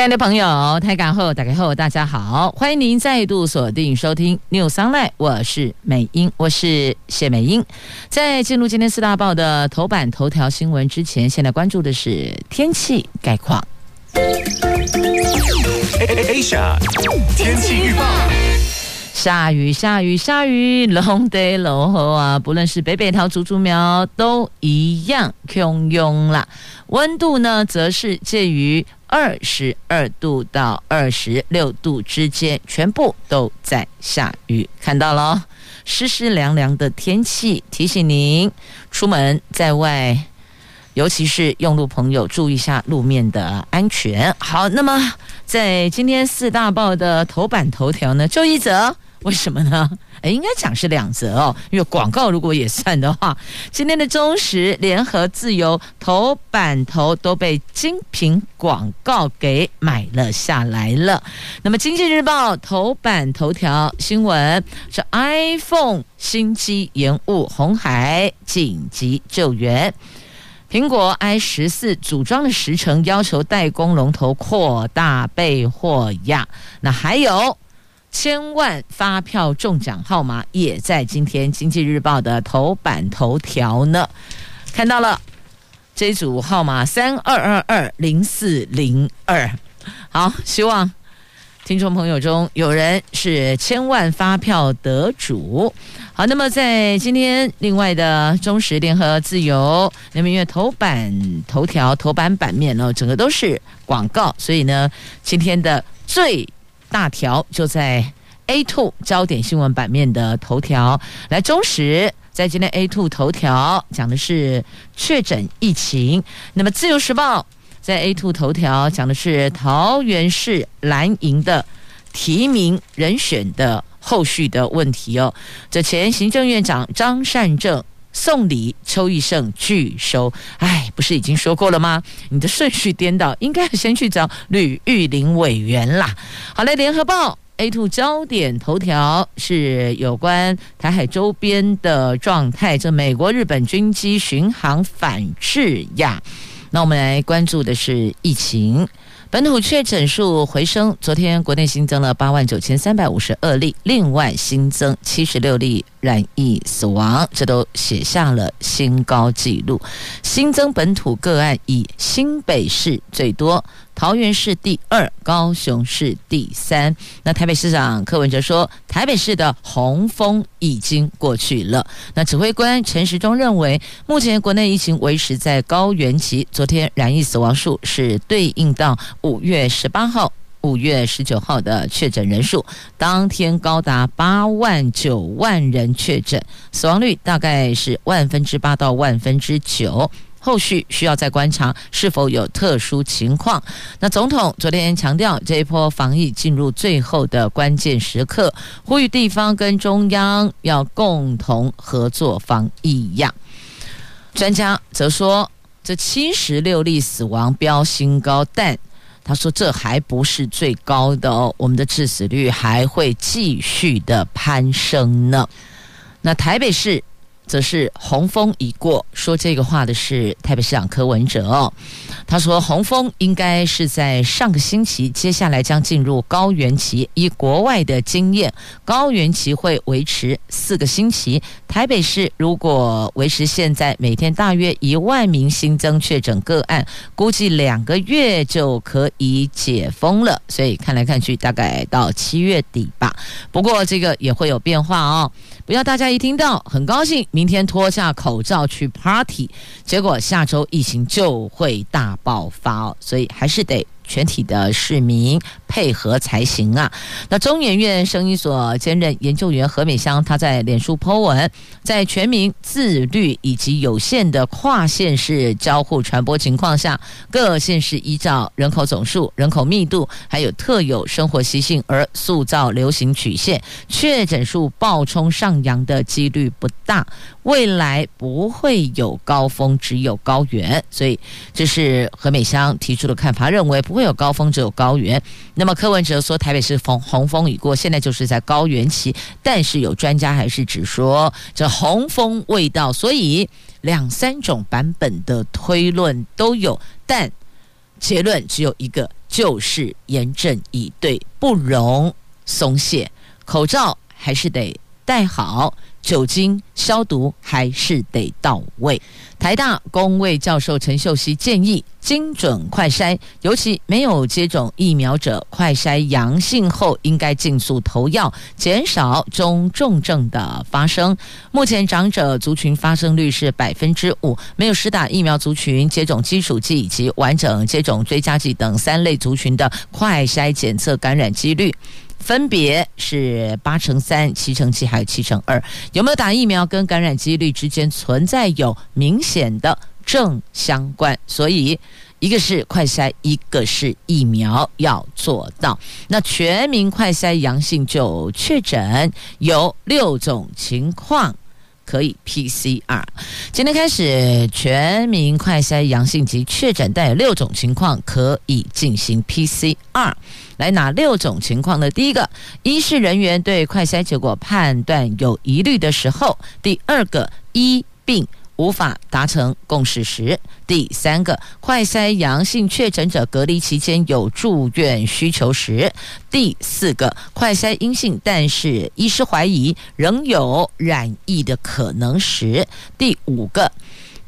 亲爱的朋友，台港后打开后，大家好，欢迎您再度锁定收听 New Sunlight 我是美英，我是谢美英。在进入今天四大报的头版头条新闻之前，现在关注的是天气概况。Asia 天气预报。下雨，下雨，下雨，龙得落后啊！不论是北北桃、竹竹苗，都一样汹涌啦。温度呢，则是介于二十二度到二十六度之间，全部都在下雨。看到了，湿湿凉凉的天气，提醒您出门在外，尤其是用路朋友，注意一下路面的安全。好，那么在今天四大报的头版头条呢，就一则。为什么呢？诶，应该讲是两则哦，因为广告如果也算的话，今天的中时、联合、自由头版头都被精品广告给买了下来了。那么，经济日报头版头条新闻是 iPhone 新机延误，红海紧急救援；苹果 i 十四组装的时程要求代工龙头扩大备货呀。那还有。千万发票中奖号码也在今天《经济日报》的头版头条呢，看到了这组号码三二二二零四零二。好，希望听众朋友中有人是千万发票得主。好，那么在今天另外的中时联合自由，那么因为头版头条头版版面呢，整个都是广告，所以呢，今天的最。大条就在 A two 焦点新闻版面的头条，来中时在今天 A two 头条讲的是确诊疫情，那么自由时报在 A two 头条讲的是桃园市蓝营的提名人选的后续的问题哦。这前行政院长张善政送礼，邱义胜拒收，哎，不是已经说过了吗？你的顺序颠倒，应该先去找吕玉玲委员啦。好嘞，联合报 A2 焦点头条是有关台海周边的状态，这美国、日本军机巡航反制呀。那我们来关注的是疫情。本土确诊数回升，昨天国内新增了八万九千三百五十二例，另外新增七十六例染疫死亡，这都写下了新高纪录。新增本土个案以新北市最多。桃园市第二，高雄市第三。那台北市长柯文哲说，台北市的洪峰已经过去了。那指挥官陈时中认为，目前国内疫情维持在高原期。昨天染疫死亡数是对应到五月十八号、五月十九号的确诊人数，当天高达八万九万人确诊，死亡率大概是万分之八到万分之九。后续需要再观察是否有特殊情况。那总统昨天强调，这一波防疫进入最后的关键时刻，呼吁地方跟中央要共同合作防疫呀。专家则说，这七十六例死亡飙新高，但他说这还不是最高的哦，我们的致死率还会继续的攀升呢。那台北市。则是洪峰已过，说这个话的是台北市长柯文哲哦。他说洪峰应该是在上个星期，接下来将进入高原期。以国外的经验，高原期会维持四个星期。台北市如果维持现在每天大约一万名新增确诊个案，估计两个月就可以解封了。所以看来看去，大概到七月底吧。不过这个也会有变化哦。不要大家一听到很高兴，明天脱下口罩去 party，结果下周疫情就会大爆发哦，所以还是得全体的市民配合才行啊。那中研院生医所兼任研究员何美香，她在脸书 po 文，在全民自律以及有限的跨县市交互传播情况下，各县市依照人口总数、人口密度，还有特有生活习性而塑造流行曲线，确诊数暴冲上扬的几率不大。未来不会有高峰，只有高原，所以这是何美香提出的看法，认为不会有高峰，只有高原。那么柯文哲说台北是红红峰已过，现在就是在高原期，但是有专家还是只说这红峰未到，所以两三种版本的推论都有，但结论只有一个，就是严阵以对，不容松懈，口罩还是得戴好。酒精消毒还是得到位。台大公卫教授陈秀熙建议精准快筛，尤其没有接种疫苗者，快筛阳性后应该尽速投药，减少中重症的发生。目前长者族群发生率是百分之五，没有施打疫苗族群接种基础剂以及完整接种追加剂等三类族群的快筛检测感染几率。分别是八成三、七成七，还有七成二。有没有打疫苗跟感染几率之间存在有明显的正相关？所以一个是快筛，一个是疫苗要做到。那全民快筛阳性就确诊有六种情况。可以 PCR。今天开始，全民快筛阳性及确诊，带有六种情况可以进行 PCR。来，哪六种情况呢？第一个，一是人员对快筛结果判断有疑虑的时候；第二个，一病。无法达成共识时，第三个快筛阳性确诊者隔离期间有住院需求时，第四个快筛阴性，但是医师怀疑仍有染疫的可能时，第五个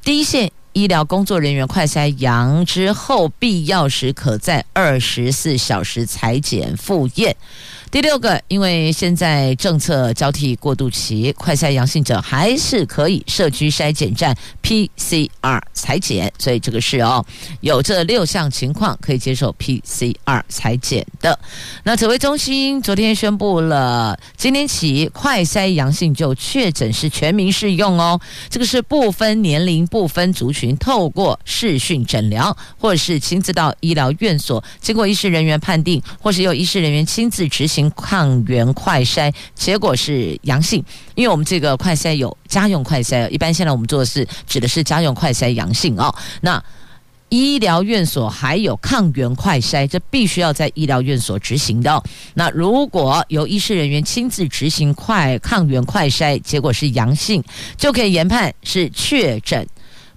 第一线医疗工作人员快筛阳之后，必要时可在二十四小时裁剪复验。第六个，因为现在政策交替过渡期，快筛阳性者还是可以社区筛检站 PCR 采检，所以这个是哦，有这六项情况可以接受 PCR 采检的。那指挥中心昨天宣布了，今天起快筛阳性就确诊是全民适用哦，这个是不分年龄、不分族群，透过视讯诊疗或者是亲自到医疗院所，经过医师人员判定，或是由医师人员亲自执行。抗原快筛结果是阳性，因为我们这个快筛有家用快筛，一般现在我们做的是指的是家用快筛阳性哦。那医疗院所还有抗原快筛，这必须要在医疗院所执行的。那如果由医师人员亲自执行快抗原快筛，结果是阳性，就可以研判是确诊，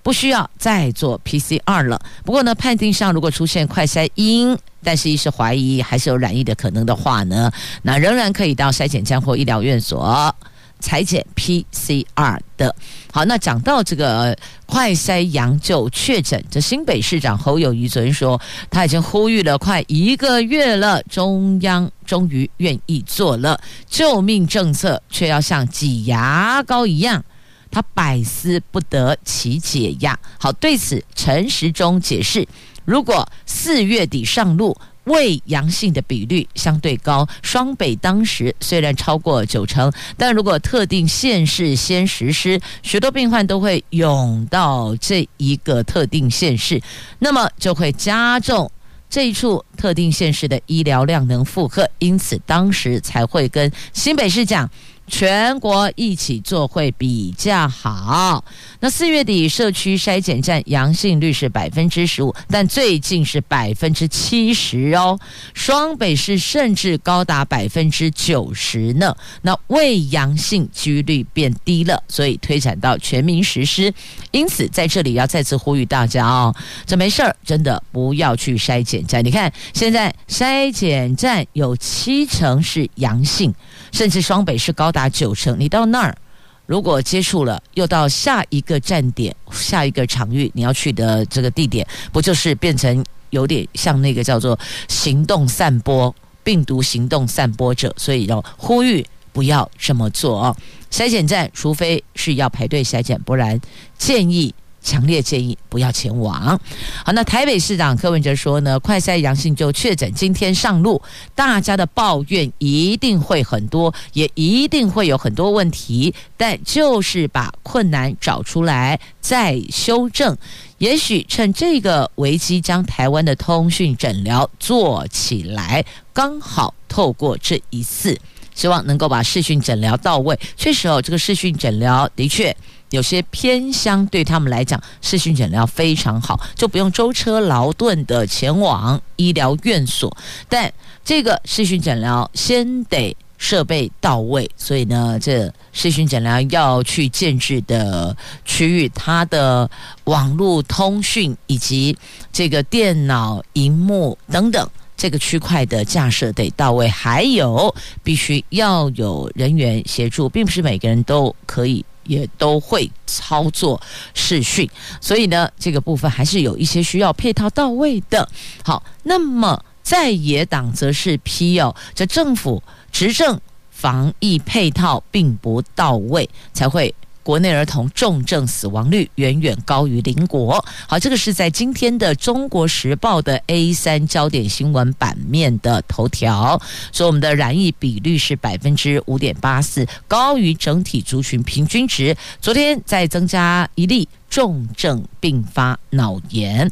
不需要再做 PCR 了。不过呢，判定上如果出现快筛阴。但是，一时怀疑还是有染疫的可能的话呢，那仍然可以到筛检站或医疗院所采检 PCR 的。好，那讲到这个快筛阳就确诊，这新北市长侯友谊昨天说，他已经呼吁了快一个月了，中央终于愿意做了救命政策，却要像挤牙膏一样，他百思不得其解呀。好，对此陈时中解释。如果四月底上路，伪阳性的比率相对高。双北当时虽然超过九成，但如果特定县市先实施，许多病患都会涌到这一个特定县市，那么就会加重这一处特定县市的医疗量能负荷。因此，当时才会跟新北市讲。全国一起做会比较好。那四月底社区筛检站阳性率是百分之十五，但最近是百分之七十哦。双北市甚至高达百分之九十呢。那未阳性几率变低了，所以推展到全民实施。因此在这里要再次呼吁大家哦，这没事儿，真的不要去筛检站。你看现在筛检站有七成是阳性。甚至双北是高达九成，你到那儿，如果接触了，又到下一个站点、下一个场域，你要去的这个地点，不就是变成有点像那个叫做行动散播病毒行动散播者？所以要呼吁不要这么做哦。筛检站，除非是要排队筛检，不然建议强烈建议不要前往。好，那台北市长柯文哲说呢，快筛阳性就确诊，今天上路，大家的抱怨一定会很多，也一定会有很多问题，但就是把困难找出来再修正。也许趁这个危机，将台湾的通讯诊疗做起来，刚好透过这一次，希望能够把视讯诊疗到位。确实哦，这个视讯诊疗的确。有些偏乡对他们来讲，视讯诊疗非常好，就不用舟车劳顿的前往医疗院所。但这个视讯诊疗先得设备到位，所以呢，这视讯诊疗要去建置的区域，它的网络通讯以及这个电脑荧幕等等这个区块的架设得到位，还有必须要有人员协助，并不是每个人都可以。也都会操作视讯，所以呢，这个部分还是有一些需要配套到位的。好，那么在野党则是批哦，这政府执政防疫配套并不到位，才会。国内儿童重症死亡率远远高于邻国。好，这个是在今天的《中国时报》的 A 三焦点新闻版面的头条，说我们的染疫比率是百分之五点八四，高于整体族群平均值。昨天再增加一例重症并发脑炎，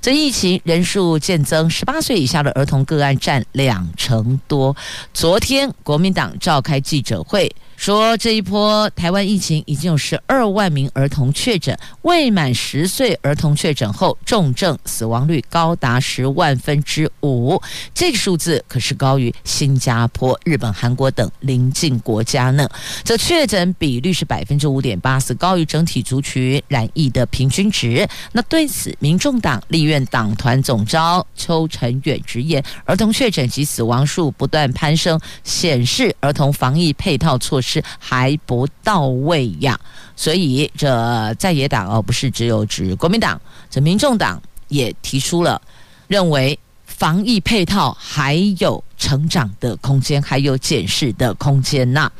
这疫情人数渐增，十八岁以下的儿童个案占两成多。昨天国民党召开记者会。说这一波台湾疫情已经有十二万名儿童确诊，未满十岁儿童确诊后重症死亡率高达十万分之五，这个数字可是高于新加坡、日本、韩国等邻近国家呢。这确诊比率是百分之五点八四，高于整体族群染疫的平均值。那对此，民众党立院党团总召邱成远直言，儿童确诊及死亡数不断攀升，显示儿童防疫配套措施。是还不到位呀，所以这在野党而，不是只有指国民党，这民众党也提出了认为防疫配套还有成长的空间，还有检视的空间呐。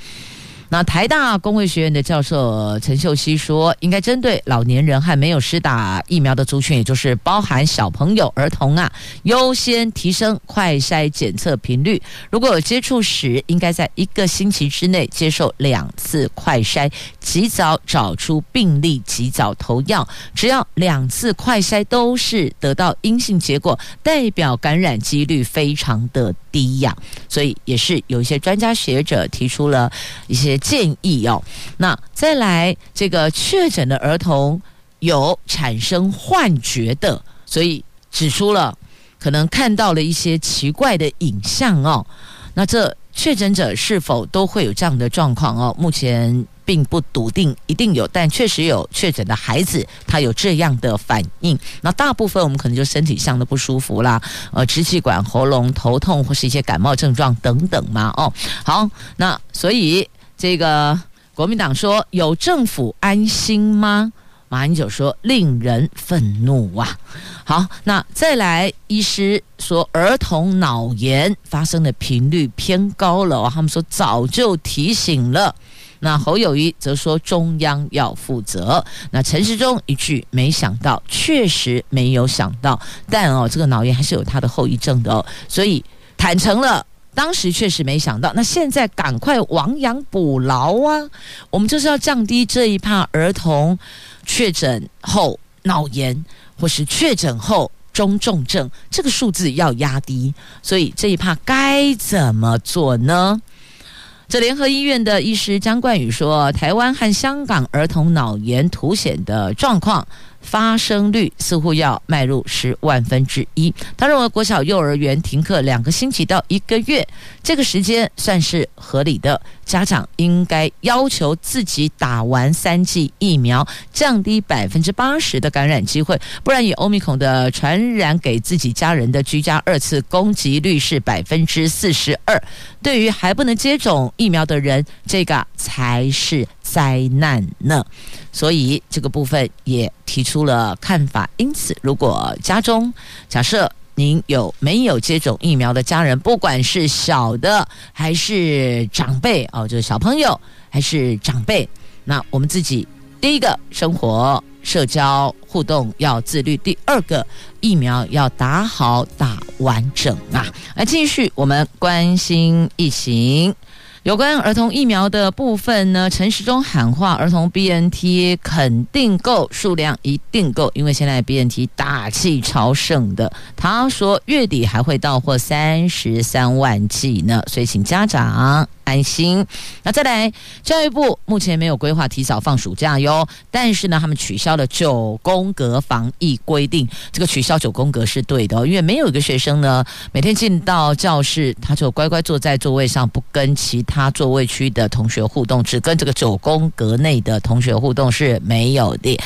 那台大公卫学院的教授陈秀熙说，应该针对老年人和没有施打疫苗的族群，也就是包含小朋友、儿童啊，优先提升快筛检测频率。如果有接触史，应该在一个星期之内接受两次快筛，及早找出病例，及早投药。只要两次快筛都是得到阴性结果，代表感染几率非常的低呀。所以也是有一些专家学者提出了一些。建议哦，那再来这个确诊的儿童有产生幻觉的，所以指出了可能看到了一些奇怪的影像哦。那这确诊者是否都会有这样的状况哦？目前并不笃定一定有，但确实有确诊的孩子他有这样的反应。那大部分我们可能就身体上的不舒服啦，呃，支气管、喉咙、头痛或是一些感冒症状等等嘛。哦，好，那所以。这个国民党说有政府安心吗？马英九说令人愤怒啊！好，那再来，医师说儿童脑炎发生的频率偏高了哦，他们说早就提醒了。那侯友宜则说中央要负责。那陈时中一句没想到，确实没有想到，但哦，这个脑炎还是有它的后遗症的哦，所以坦诚了。当时确实没想到，那现在赶快亡羊补牢啊！我们就是要降低这一怕儿童确诊后脑炎，或是确诊后中重症这个数字要压低，所以这一怕该怎么做呢？这联合医院的医师张冠宇说，台湾和香港儿童脑炎凸显的状况。发生率似乎要迈入十万分之一。他认为国小幼儿园停课两个星期到一个月，这个时间算是合理的。家长应该要求自己打完三剂疫苗，降低百分之八十的感染机会。不然以欧米孔的传染给自己家人的居家二次攻击率是百分之四十二。对于还不能接种疫苗的人，这个才是灾难呢。所以这个部分也提出了看法。因此，如果家中假设您有没有接种疫苗的家人，不管是小的还是长辈哦，就是小朋友还是长辈，那我们自己第一个生活社交互动要自律，第二个疫苗要打好打完整啊！来继续我们关心疫情。有关儿童疫苗的部分呢，陈时中喊话，儿童 BNT 肯定够，数量一定够，因为现在 BNT 大气超盛的。他说月底还会到货三十三万剂呢，所以请家长安心。那再来，教育部目前没有规划提早放暑假哟，但是呢，他们取消了九宫格防疫规定。这个取消九宫格是对的，因为没有一个学生呢，每天进到教室，他就乖乖坐在座位上，不跟其他座位区的同学互动，只跟这个九宫格内的同学互动是没有的，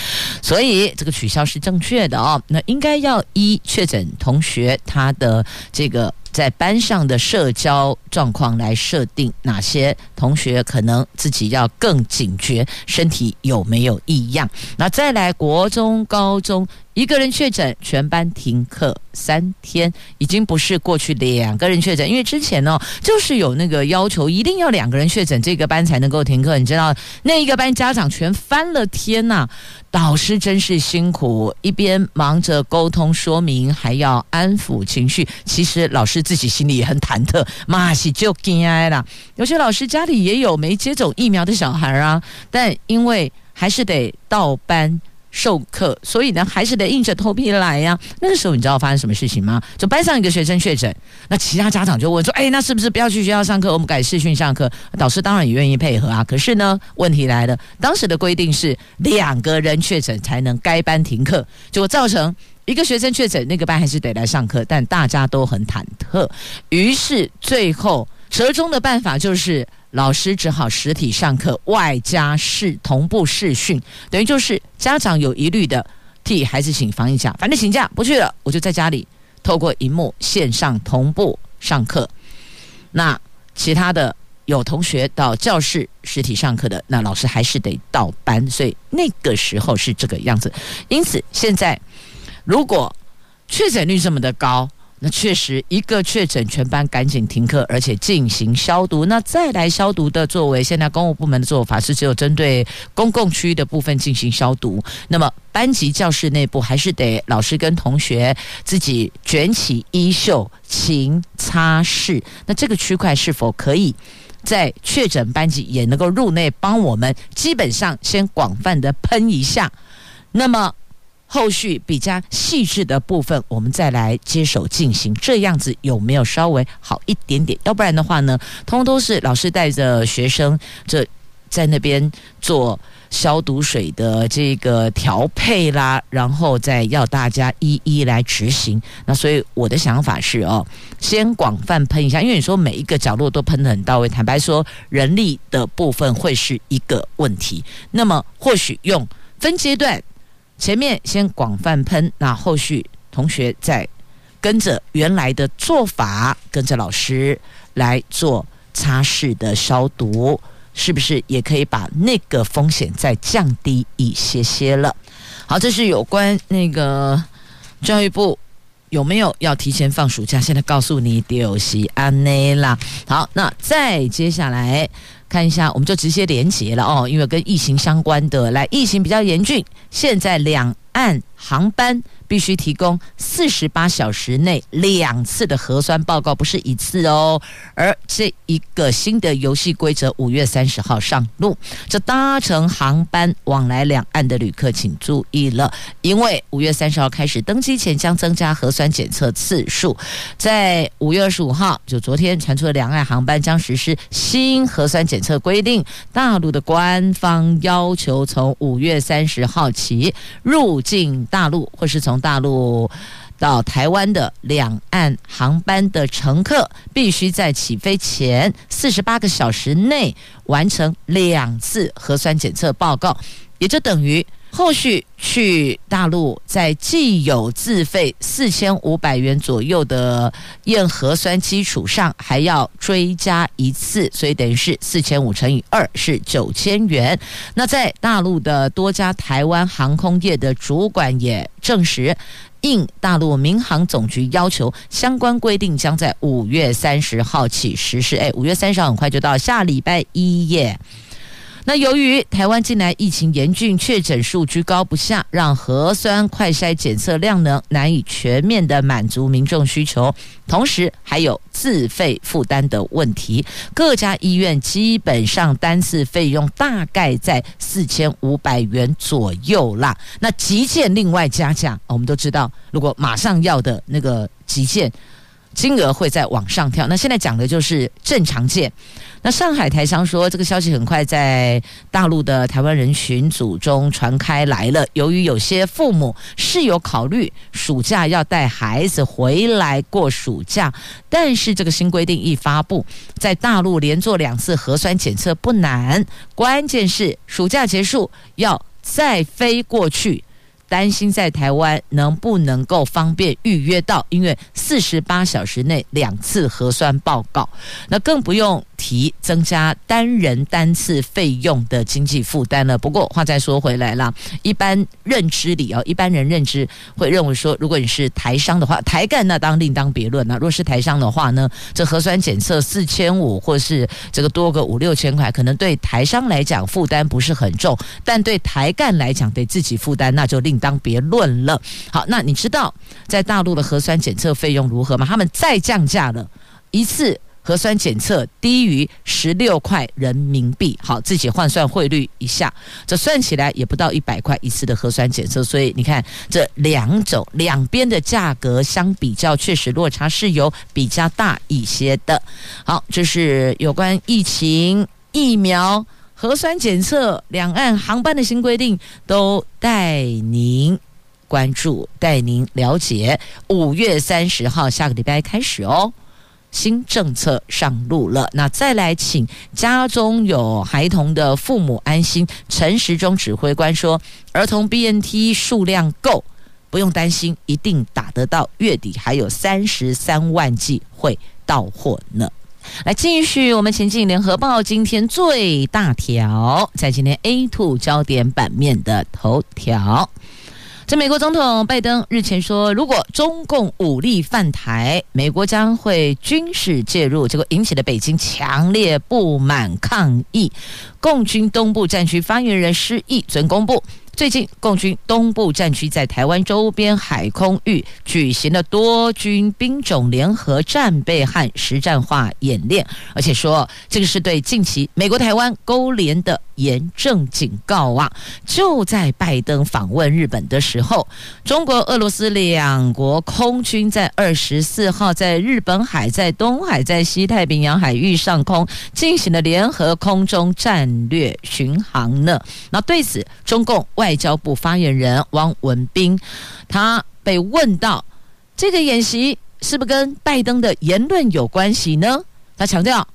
所以这个取消是正确的哦。那应该要依确诊同学他的这个。在班上的社交状况来设定哪些同学可能自己要更警觉，身体有没有异样？那再来国中、高中。一个人确诊，全班停课三天，已经不是过去两个人确诊，因为之前呢，就是有那个要求，一定要两个人确诊，这个班才能够停课。你知道，那一个班家长全翻了天呐，导师真是辛苦，一边忙着沟通说明，还要安抚情绪。其实老师自己心里也很忐忑，妈西就惊哀了。有些老师家里也有没接种疫苗的小孩啊，但因为还是得到班。授课，所以呢，还是得硬着头皮来呀、那个时候，你知道发生什么事情吗？就班上一个学生确诊，那其他家长就问说：“哎，那是不是不要去学校上课，我们改视讯上课？”导师当然也愿意配合啊。可是呢，问题来了，当时的规定是两个人确诊才能该班停课，结果造成一个学生确诊，那个班还是得来上课，但大家都很忐忑。于是最后折中的办法就是。老师只好实体上课，外加视同步视讯，等于就是家长有疑虑的，替孩子请防疫假，反正请假不去了，我就在家里透过荧幕线上同步上课。那其他的有同学到教室实体上课的，那老师还是得到班，所以那个时候是这个样子。因此现在如果确诊率这么的高。那确实，一个确诊，全班赶紧停课，而且进行消毒。那再来消毒的作为，现在公务部门的做法是只有针对公共区域的部分进行消毒。那么班级教室内部还是得老师跟同学自己卷起衣袖勤擦拭。那这个区块是否可以在确诊班级也能够入内帮我们？基本上先广泛的喷一下。那么。后续比较细致的部分，我们再来接手进行，这样子有没有稍微好一点点？要不然的话呢，通通都是老师带着学生这在那边做消毒水的这个调配啦，然后再要大家一一来执行。那所以我的想法是哦，先广泛喷一下，因为你说每一个角落都喷得很到位，坦白说人力的部分会是一个问题。那么或许用分阶段。前面先广泛喷，那后续同学再跟着原来的做法，跟着老师来做擦拭的消毒，是不是也可以把那个风险再降低一些些了？好，这是有关那个教育部有没有要提前放暑假？现在告诉你，就是安内啦。好，那再接下来。看一下，我们就直接连接了哦，因为跟疫情相关的，来，疫情比较严峻，现在两岸航班。必须提供四十八小时内两次的核酸报告，不是一次哦。而这一个新的游戏规则，五月三十号上路。这搭乘航班往来两岸的旅客，请注意了，因为五月三十号开始登机前将增加核酸检测次数。在五月二十五号，就昨天传出的两岸航班将实施新核酸检测规定。大陆的官方要求，从五月三十号起入境大陆或是从从大陆到台湾的两岸航班的乘客，必须在起飞前四十八个小时内完成两次核酸检测报告，也就等于后续去大陆在既有自费四千五百元左右的验核酸基础上，还要追加一次，所以等于是四千五乘以二是九千元。那在大陆的多家台湾航空业的主管也证实，应大陆民航总局要求，相关规定将在五月三十号起实施。哎，五月三十号很快就到，下礼拜一耶。那由于台湾近来疫情严峻，确诊数居高不下，让核酸快筛检测量能难以全面的满足民众需求，同时还有自费负担的问题。各家医院基本上单次费用大概在四千五百元左右啦。那急件另外加价，我们都知道，如果马上要的那个急件。金额会再往上跳。那现在讲的就是正常件。那上海台商说，这个消息很快在大陆的台湾人群组中传开来了。由于有些父母是有考虑暑假要带孩子回来过暑假，但是这个新规定一发布，在大陆连做两次核酸检测不难，关键是暑假结束要再飞过去。担心在台湾能不能够方便预约到，因为四十八小时内两次核酸报告，那更不用提增加单人单次费用的经济负担了。不过话再说回来了，一般认知里哦，一般人认知会认为说，如果你是台商的话，台干那当另当别论了。若是台商的话呢，这核酸检测四千五，或是这个多个五六千块，可能对台商来讲负担不是很重，但对台干来讲得自己负担，那就另。当别论了。好，那你知道在大陆的核酸检测费用如何吗？他们再降价了，一次核酸检测低于十六块人民币。好，自己换算汇率一下，这算起来也不到一百块一次的核酸检测。所以你看，这两种两边的价格相比较，确实落差是有比较大一些的。好，这是有关疫情疫苗。核酸检测、两岸航班的新规定，都带您关注，带您了解。五月三十号，下个礼拜开始哦，新政策上路了。那再来，请家中有孩童的父母安心。陈时中指挥官说，儿童 BNT 数量够，不用担心，一定打得到。月底还有三十三万剂会到货呢。来继续，我们前进联合报今天最大条，在今天 A two 焦点版面的头条。这美国总统拜登日前说，如果中共武力犯台，美国将会军事介入，结果引起了北京强烈不满抗议。共军东部战区发言人施毅准公布。最近，共军东部战区在台湾周边海空域举行了多军兵种联合战备和实战化演练，而且说这个是对近期美国台湾勾连的严正警告啊！就在拜登访问日本的时候，中国、俄罗斯两国空军在二十四号在日本海、在东海、在西太平洋海域上空进行了联合空中战略巡航呢。那对此，中共外外交部发言人汪文斌，他被问到这个演习是不是跟拜登的言论有关系呢？他强调，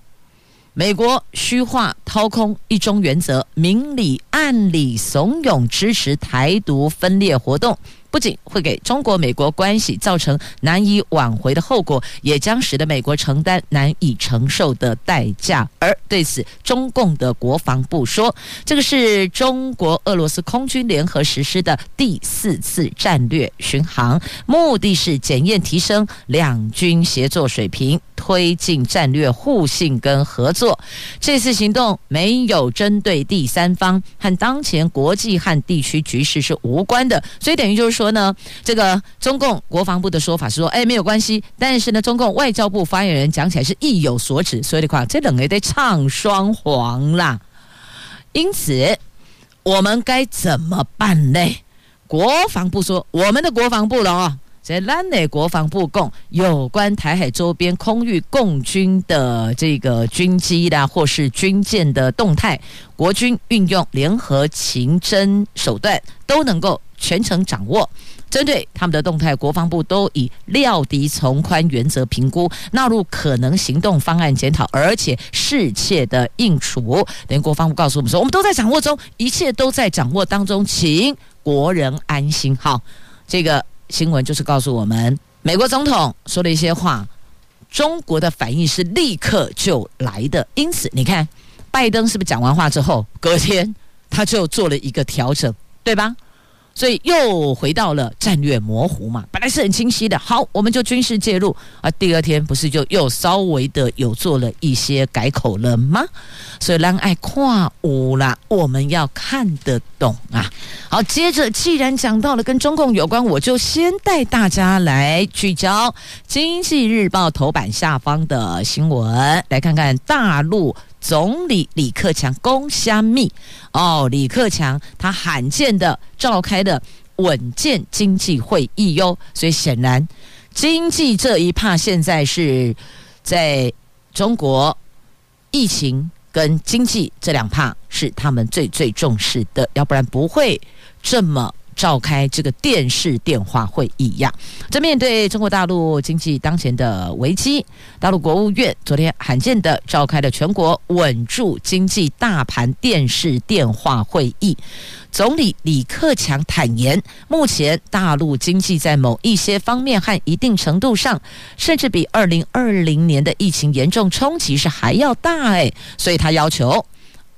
美国虚化掏空一中原则，明里暗里怂恿支持台独分裂活动。不仅会给中国美国关系造成难以挽回的后果，也将使得美国承担难以承受的代价。而对此，中共的国防部说，这个是中国俄罗斯空军联合实施的第四次战略巡航，目的是检验提升两军协作水平，推进战略互信跟合作。这次行动没有针对第三方，和当前国际和地区局势是无关的，所以等于就是说。呢，这个中共国防部的说法是说，哎，没有关系。但是呢，中共外交部发言人讲起来是意有所指，所以的话，这两个得唱双簧啦。因此，我们该怎么办呢？国防部说，我们的国防部了啊、哦，在兰内国防部共有关台海周边空域共军的这个军机啦，或是军舰的动态，国军运用联合情侦手段都能够。全程掌握，针对他们的动态，国防部都以料敌从宽原则评估，纳入可能行动方案检讨，而且适切的应处。等于国防部告诉我们说，我们都在掌握中，一切都在掌握当中，请国人安心。好，这个新闻就是告诉我们，美国总统说了一些话，中国的反应是立刻就来的。因此，你看，拜登是不是讲完话之后，隔天他就做了一个调整，对吧？所以又回到了战略模糊嘛。本来是很清晰的，好，我们就军事介入啊。第二天不是就又稍微的有做了一些改口了吗？所以让爱跨五啦，我们要看得懂啊。好，接着既然讲到了跟中共有关，我就先带大家来聚焦《经济日报》头版下方的新闻，来看看大陆。总理李克强攻虾米哦，李克强他罕见的召开的稳健经济会议哟，所以显然经济这一趴现在是在中国疫情跟经济这两趴是他们最最重视的，要不然不会这么。召开这个电视电话会议呀，这面对中国大陆经济当前的危机，大陆国务院昨天罕见的召开了全国稳住经济大盘电视电话会议。总理李克强坦言，目前大陆经济在某一些方面和一定程度上，甚至比二零二零年的疫情严重冲击是还要大哎，所以他要求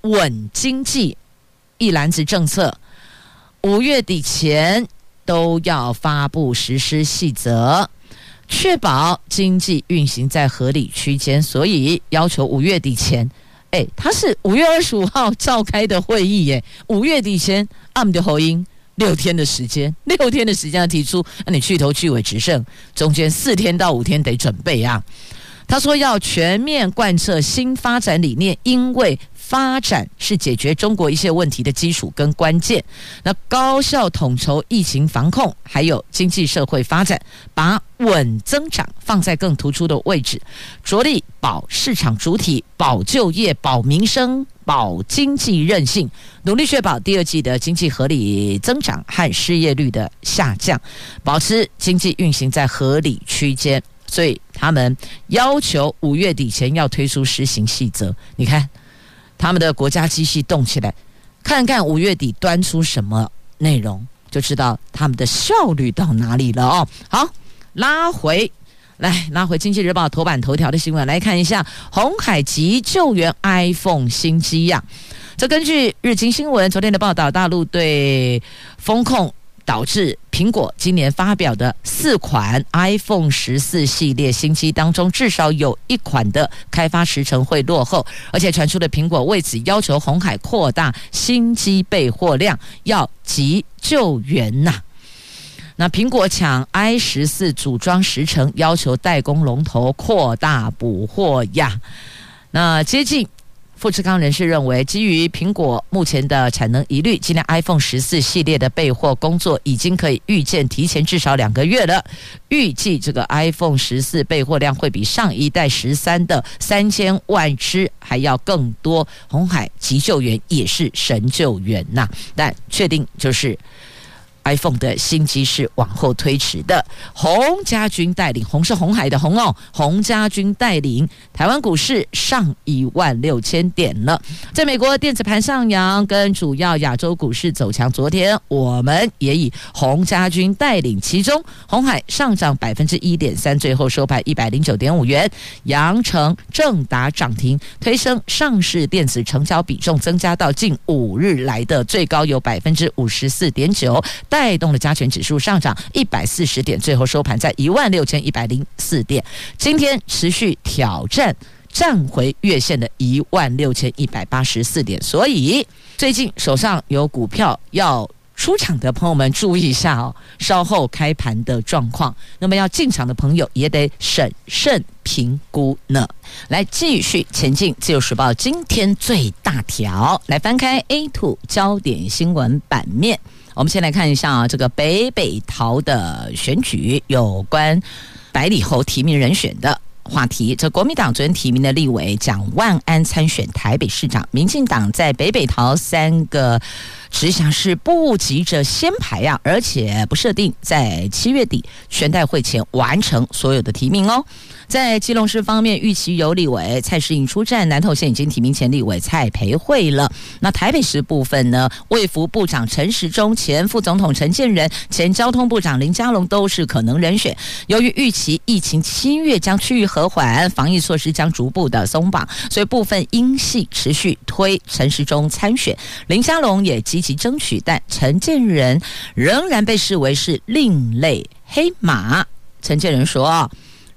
稳经济一篮子政策。五月底前都要发布实施细则，确保经济运行在合理区间。所以要求五月底前，哎，他是五月二十五号召开的会议耶。五月底前，按的后音六天的时间，六天的时间要提出，那你去头去尾只剩中间四天到五天得准备啊。他说要全面贯彻新发展理念，因为。发展是解决中国一些问题的基础跟关键。那高效统筹疫情防控，还有经济社会发展，把稳增长放在更突出的位置，着力保市场主体、保就业、保民生、保经济韧性，努力确保第二季的经济合理增长和失业率的下降，保持经济运行在合理区间。所以他们要求五月底前要推出施行细则。你看。他们的国家机器动起来，看看五月底端出什么内容，就知道他们的效率到哪里了哦。好，拉回来，拉回《经济日报》头版头条的新闻来看一下，鸿海急救援 iPhone 新机呀。这根据日经新闻昨天的报道，大陆对风控。导致苹果今年发表的四款 iPhone 十四系列新机当中，至少有一款的开发时程会落后，而且传出的苹果为此要求红海扩大新机备货量，要急救援呐。那苹果抢 i 十四组装时程，要求代工龙头扩大补货呀。那接近。富士康人士认为，基于苹果目前的产能疑虑，今年 iPhone 十四系列的备货工作已经可以预见提前至少两个月了。预计这个 iPhone 十四备货量会比上一代十三的三千万只还要更多。红海急救员也是神救援呐，但确定就是。iPhone 的新机是往后推迟的。洪家军带领，红是红海的红哦。洪家军带领台湾股市上一万六千点了。在美国电子盘上扬，跟主要亚洲股市走强。昨天我们也以洪家军带领，其中红海上涨百分之一点三，最后收盘一百零九点五元。阳城、正达涨停，推升上市电子成交比重增加到近五日来的最高有百分之五十四点九。带动了加权指数上涨一百四十点，最后收盘在一万六千一百零四点。今天持续挑战站回月线的一万六千一百八十四点，所以最近手上有股票要出场的朋友们注意一下哦，稍后开盘的状况。那么要进场的朋友也得审慎评估呢。来继续前进，《自由时报》今天最大条，来翻开 A TO 焦点新闻版面。我们先来看一下啊，这个北北桃的选举有关百里侯提名人选的话题。这国民党昨天提名的立委蒋万安参选台北市长，民进党在北北桃三个直辖市不急着先排呀，而且不设定在七月底全代会前完成所有的提名哦。在基隆市方面，预期由立委蔡世颖出战；南投县已经提名前立委蔡培慧了。那台北市部分呢？卫福部长陈时中、前副总统陈建仁、前交通部长林佳龙都是可能人选。由于预期疫情七月将趋于和和缓，防疫措施将逐步的松绑，所以部分因系持续推陈时中参选，林佳龙也积极争取，但陈建仁仍然被视为是另类黑马。陈建仁说。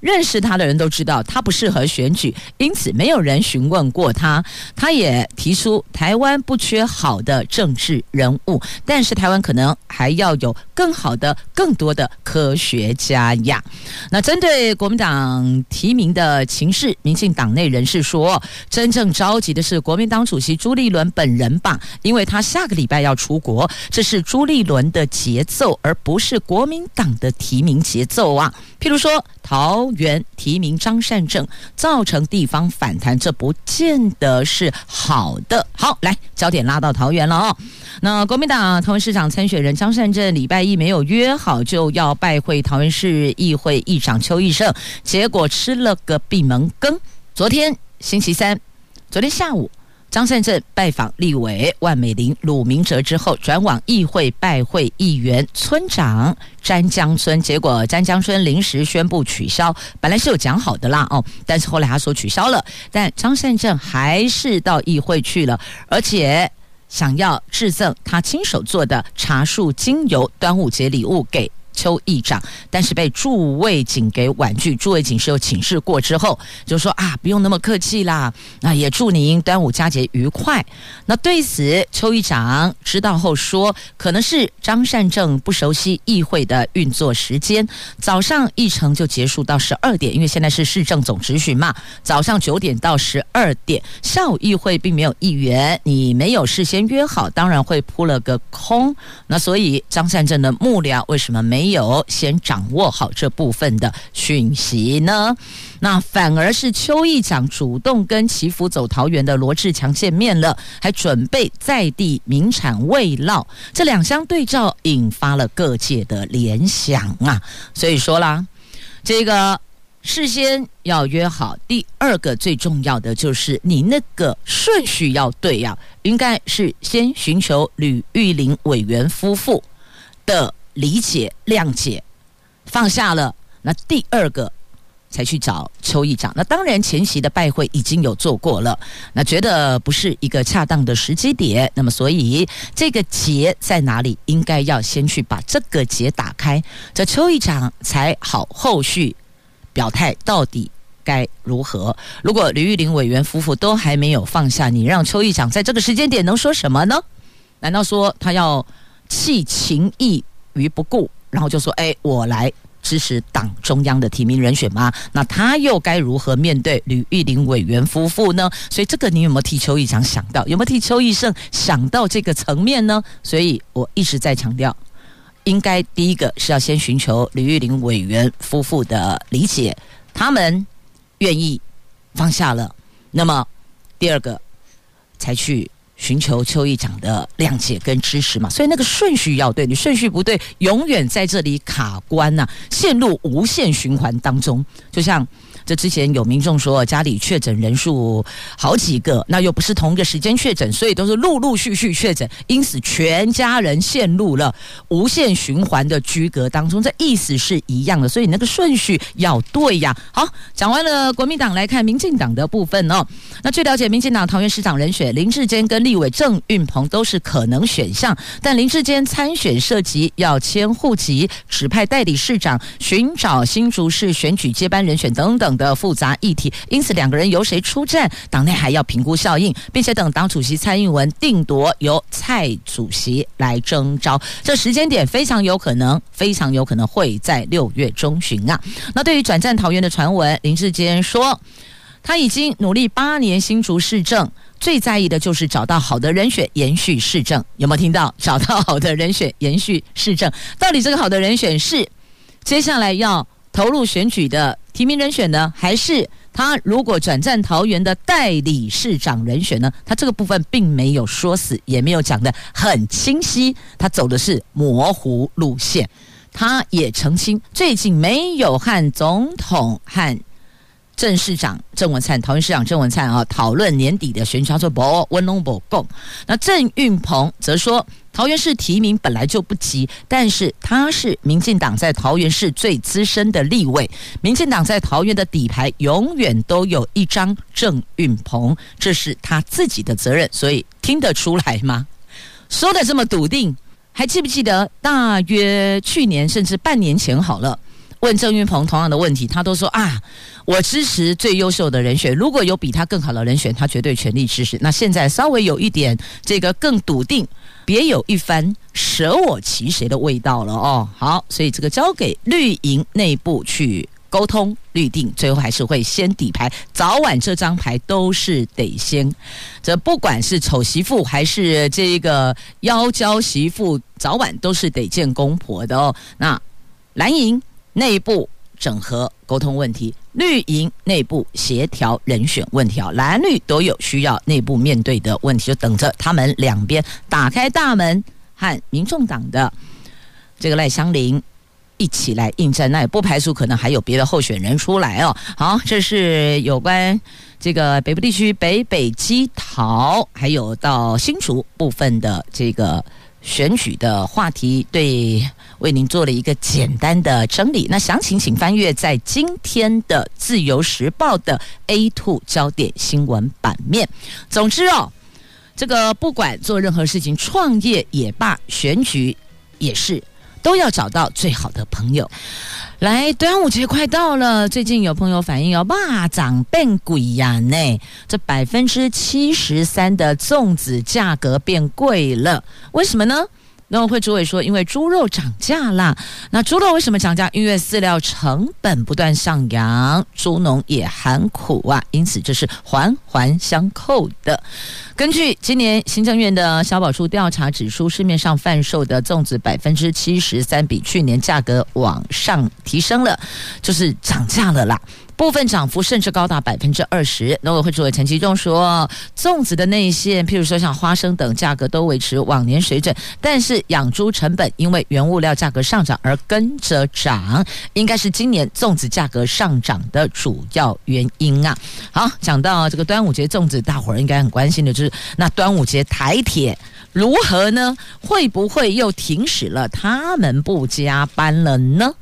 认识他的人都知道他不适合选举，因此没有人询问过他。他也提出台湾不缺好的政治人物，但是台湾可能还要有更好的、更多的科学家呀。那针对国民党提名的情势，民进党内人士说，真正着急的是国民党主席朱立伦本人吧，因为他下个礼拜要出国，这是朱立伦的节奏，而不是国民党的提名节奏啊。譬如说，桃员提名张善政，造成地方反弹，这不见得是好的。好，来，焦点拉到桃园了哦。那国民党桃园市长参选人张善政礼拜一没有约好，就要拜会桃园市议会议长邱义胜，结果吃了个闭门羹。昨天星期三，昨天下午。张善政拜访立委万美玲、鲁明哲之后，转往议会拜会议员村长詹江村，结果詹江村临时宣布取消，本来是有讲好的啦哦，但是后来他说取消了，但张善政还是到议会去了，而且想要致赠他亲手做的茶树精油端午节礼物给。邱议长，但是被驻卫警给婉拒。驻卫警是有请示过之后，就说啊，不用那么客气啦，那也祝您端午佳节愉快。那对此，邱议长知道后说，可能是张善政不熟悉议会的运作时间，早上议程就结束到十二点，因为现在是市政总执询嘛，早上九点到十二点，下午议会并没有议员，你没有事先约好，当然会扑了个空。那所以张善政的幕僚为什么没？没有先掌握好这部分的讯息呢，那反而是邱议长主动跟祈福走桃园的罗志强见面了，还准备在地名产慰劳，这两相对照，引发了各界的联想啊。所以说啦，这个事先要约好，第二个最重要的就是你那个顺序要对呀，应该是先寻求吕玉玲委员夫妇的。理解、谅解，放下了，那第二个才去找邱议长。那当然，前期的拜会已经有做过了，那觉得不是一个恰当的时机点。那么，所以这个结在哪里？应该要先去把这个结打开，这邱议长才好后续表态到底该如何。如果吕玉玲委员夫妇都还没有放下，你让邱议长在这个时间点能说什么呢？难道说他要弃情义？于不顾，然后就说：“哎，我来支持党中央的提名人选吗？那他又该如何面对吕玉玲委员夫妇呢？所以这个你有没有替邱议长想到？有没有替邱义胜想到这个层面呢？所以我一直在强调，应该第一个是要先寻求吕玉玲委员夫妇的理解，他们愿意放下了，那么第二个才去。”寻求邱议长的谅解跟支持嘛，所以那个顺序要对，你顺序不对，永远在这里卡关呐、陷入无限循环当中，就像。这之前有民众说家里确诊人数好几个，那又不是同一个时间确诊，所以都是陆陆续续确诊，因此全家人陷入了无限循环的居隔当中。这意思是一样的，所以那个顺序要对呀。好，讲完了国民党，来看民进党的部分哦。那据了解，民进党桃园市长人选林志坚跟立委郑运鹏都是可能选项，但林志坚参选涉及要迁户籍、指派代理市长、寻找新竹市选举接班人选等等。的复杂议题，因此两个人由谁出战，党内还要评估效应，并且等党主席蔡英文定夺，由蔡主席来征召。这时间点非常有可能，非常有可能会在六月中旬啊。那对于转战桃园的传闻，林志坚说，他已经努力八年新竹市政，最在意的就是找到好的人选延续市政。有没有听到？找到好的人选延续市政，到底这个好的人选是接下来要投入选举的提名人选呢，还是他如果转战桃园的代理市长人选呢？他这个部分并没有说死，也没有讲得很清晰，他走的是模糊路线。他也澄清，最近没有和总统和郑市长郑文灿，桃园市长郑文灿啊，讨论年底的选举，他说不温龙不共。那郑运鹏则说，桃园市提名本来就不急，但是他是民进党在桃园市最资深的立委，民进党在桃园的底牌永远都有一张郑运鹏，这是他自己的责任，所以听得出来吗？说的这么笃定，还记不记得大约去年甚至半年前好了？问郑云鹏同样的问题，他都说啊，我支持最优秀的人选，如果有比他更好的人选，他绝对全力支持。那现在稍微有一点这个更笃定，别有一番舍我其谁的味道了哦。好，所以这个交给绿营内部去沟通预定，最后还是会先底牌，早晚这张牌都是得先。这不管是丑媳妇还是这个妖娇媳妇，早晚都是得见公婆的哦。那蓝营。内部整合沟通问题，绿营内部协调人选问题啊，蓝绿都有需要内部面对的问题，就等着他们两边打开大门和民众党的这个赖香林一起来应战，那也不排除可能还有别的候选人出来哦。好，这是有关这个北部地区北北基桃，还有到新竹部分的这个。选举的话题，对，为您做了一个简单的整理。那详情请翻阅在今天的《自由时报》的 A two 焦点新闻版面。总之哦，这个不管做任何事情，创业也罢，选举也是。都要找到最好的朋友。来，端午节快到了，最近有朋友反映哦，哇，涨变贵呀呢，这百分之七十三的粽子价格变贵了，为什么呢？农委会主委说，因为猪肉涨价啦。那猪肉为什么涨价？因为饲料成本不断上扬，猪农也喊苦啊。因此，这是环环相扣的。根据今年行政院的消保处调查指出，市面上贩售的粽子百分之七十三比去年价格往上提升了，就是涨价了啦。部分涨幅甚至高达百分之二十。农委会主委陈其仲说，粽子的内馅，譬如说像花生等，价格都维持往年水准，但是养猪成本因为原物料价格上涨而跟着涨，应该是今年粽子价格上涨的主要原因啊。好，讲到这个端午节粽子，大伙儿应该很关心的就是，那端午节台铁如何呢？会不会又停驶了？他们不加班了呢？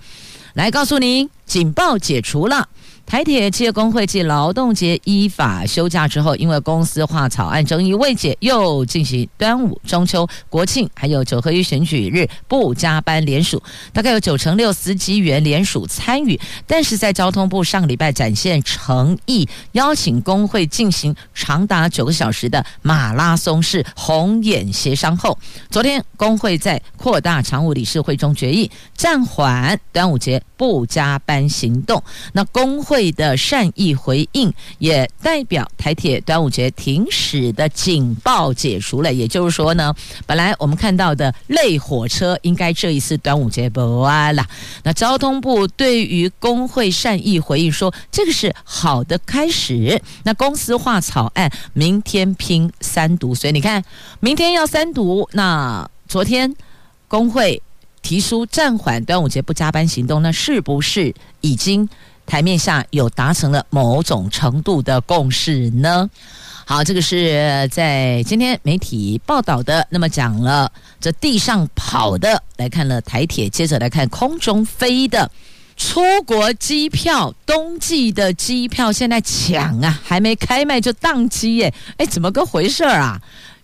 来告诉您，警报解除了。台铁企业工会继劳动节依法休假之后，因为公司化草案争议未解，又进行端午、中秋、国庆还有九合一选举日不加班连署，大概有九成六司机员联署参与。但是在交通部上礼拜展现诚意，邀请工会进行长达九个小时的马拉松式红眼协商后，昨天工会在扩大常务理事会中决议暂缓端午节不加班行动。那工会。的善意回应，也代表台铁端午节停驶的警报解除了。也就是说呢，本来我们看到的类火车，应该这一次端午节不完了。那交通部对于工会善意回应说，这个是好的开始。那公司化草案明天拼三读，所以你看，明天要三读。那昨天工会提出暂缓端午节不加班行动，那是不是已经？台面下有达成了某种程度的共识呢？好，这个是在今天媒体报道的。那么讲了这地上跑的，来看了台铁，接着来看空中飞的出国机票，冬季的机票现在抢啊，还没开卖就宕机耶！哎，怎么个回事儿啊？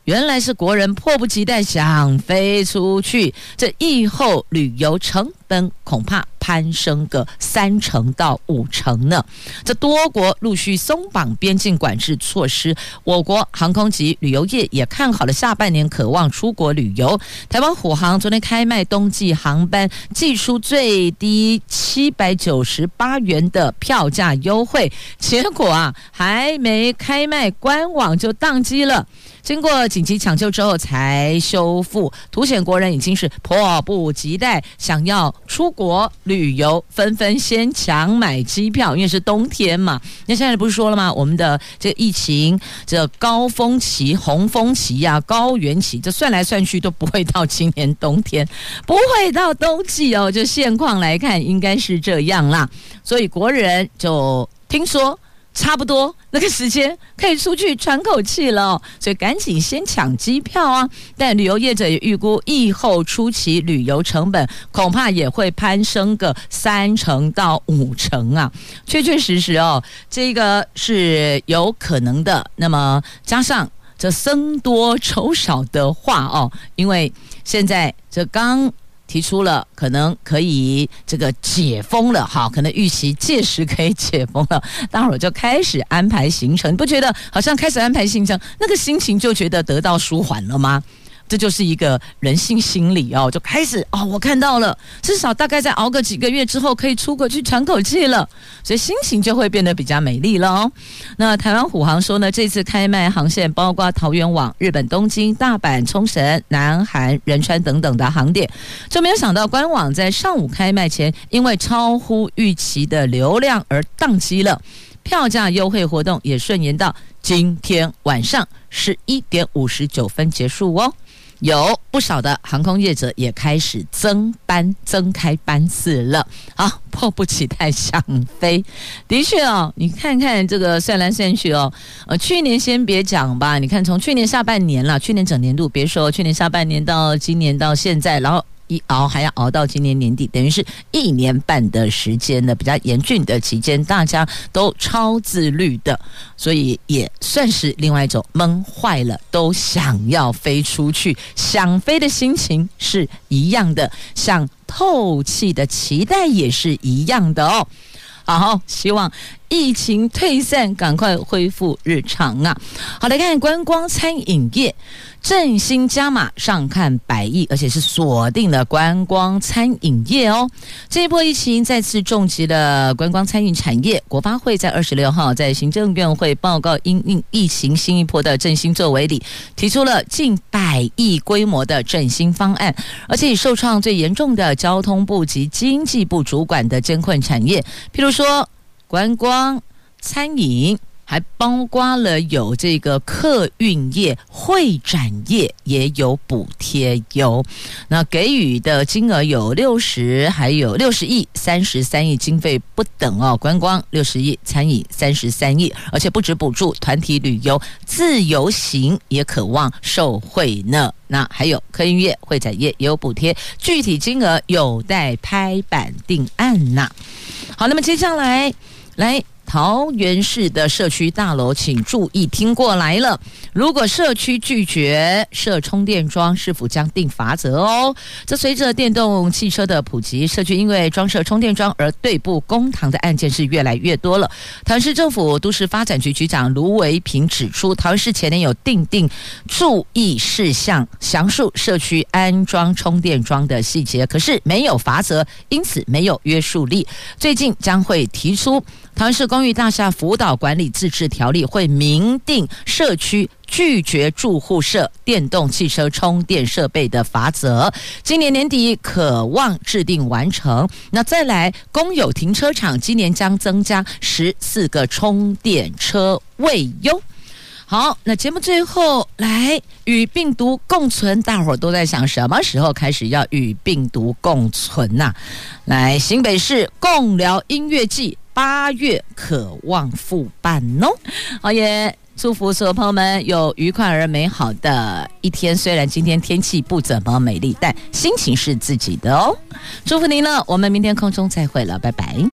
原来是国人迫不及待想飞出去，这疫后旅游成本恐怕攀升个三成到五成呢。这多国陆续松绑边境管制措施，我国航空及旅游业也看好了下半年，渴望出国旅游。台湾虎航昨天开卖冬季航班，寄出最低七百九十八元的票价优惠，结果啊，还没开卖，官网就宕机了。经过紧急抢救之后才修复，凸显国人已经是迫不及待想要出国旅游，纷纷先抢买机票，因为是冬天嘛。那现在不是说了吗？我们的这个疫情这高峰期、红峰期呀、啊、高原期，这算来算去都不会到今年冬天，不会到冬季哦。就现况来看，应该是这样啦。所以国人就听说。差不多那个时间可以出去喘口气了，所以赶紧先抢机票啊！但旅游业者也预估，疫后初期旅游成本恐怕也会攀升个三成到五成啊！确确实实哦，这个是有可能的。那么加上这僧多粥少的话哦，因为现在这刚。提出了可能可以这个解封了，好，可能预期届时可以解封了，待会儿就开始安排行程，不觉得好像开始安排行程，那个心情就觉得得到舒缓了吗？这就是一个人性心理哦，就开始哦，我看到了，至少大概再熬个几个月之后，可以出国去喘口气了，所以心情就会变得比较美丽了哦。那台湾虎航说呢，这次开卖航线包括桃园往日本东京、大阪、冲绳、南韩、仁川等等的航点，就没有想到官网在上午开卖前，因为超乎预期的流量而宕机了，票价优惠活动也顺延到今天晚上十一点五十九分结束哦。有不少的航空业者也开始增班、增开班次了，啊，迫不及待想飞。的确哦，你看看这个算来算去哦，呃，去年先别讲吧，你看从去年下半年了，去年整年度别说，去年下半年到今年到现在，然后。一熬还要熬到今年年底，等于是一年半的时间呢，比较严峻的期间，大家都超自律的，所以也算是另外一种闷坏了，都想要飞出去，想飞的心情是一样的，想透气的期待也是一样的哦。好，希望疫情退散，赶快恢复日常啊！好，来看观光餐饮业。振兴加码上看百亿，而且是锁定了观光餐饮业哦。这一波疫情再次重击了观光餐饮产业。国发会在二十六号在行政院会报告因应疫情新一波的振兴作为里，提出了近百亿规模的振兴方案，而且以受创最严重的交通部及经济部主管的艰困产业，譬如说观光餐饮。还包括了有这个客运业、会展业也有补贴哟。那给予的金额有六十，还有六十亿、三十三亿，经费不等哦。观光六十亿，餐饮三十三亿，而且不止补助团体旅游、自由行也渴望受惠呢。那还有客运业、会展业也有补贴，具体金额有待拍板定案呐。好，那么接下来来。桃园市的社区大楼，请注意听过来了。如果社区拒绝设充电桩，是否将定罚则哦？这随着电动汽车的普及，社区因为装设充电桩而对簿公堂的案件是越来越多了。桃园市政府都市发展局局长卢维平指出，桃园市前年有订定注意事项，详述社区安装充电桩的细节，可是没有罚则，因此没有约束力。最近将会提出。桃园市公寓大厦辅导管理自治条例会明定社区拒绝住户设电动汽车充电设备的罚则，今年年底可望制定完成。那再来，公有停车场今年将增加十四个充电车位哟。好，那节目最后来与病毒共存，大伙儿都在想什么时候开始要与病毒共存呐、来，新北市共聊音乐季。八月渴望复办哦，好耶！祝福所有朋友们有愉快而美好的一天。虽然今天天气不怎么美丽，但心情是自己的哦。祝福您了，我们明天空中再会了，拜拜。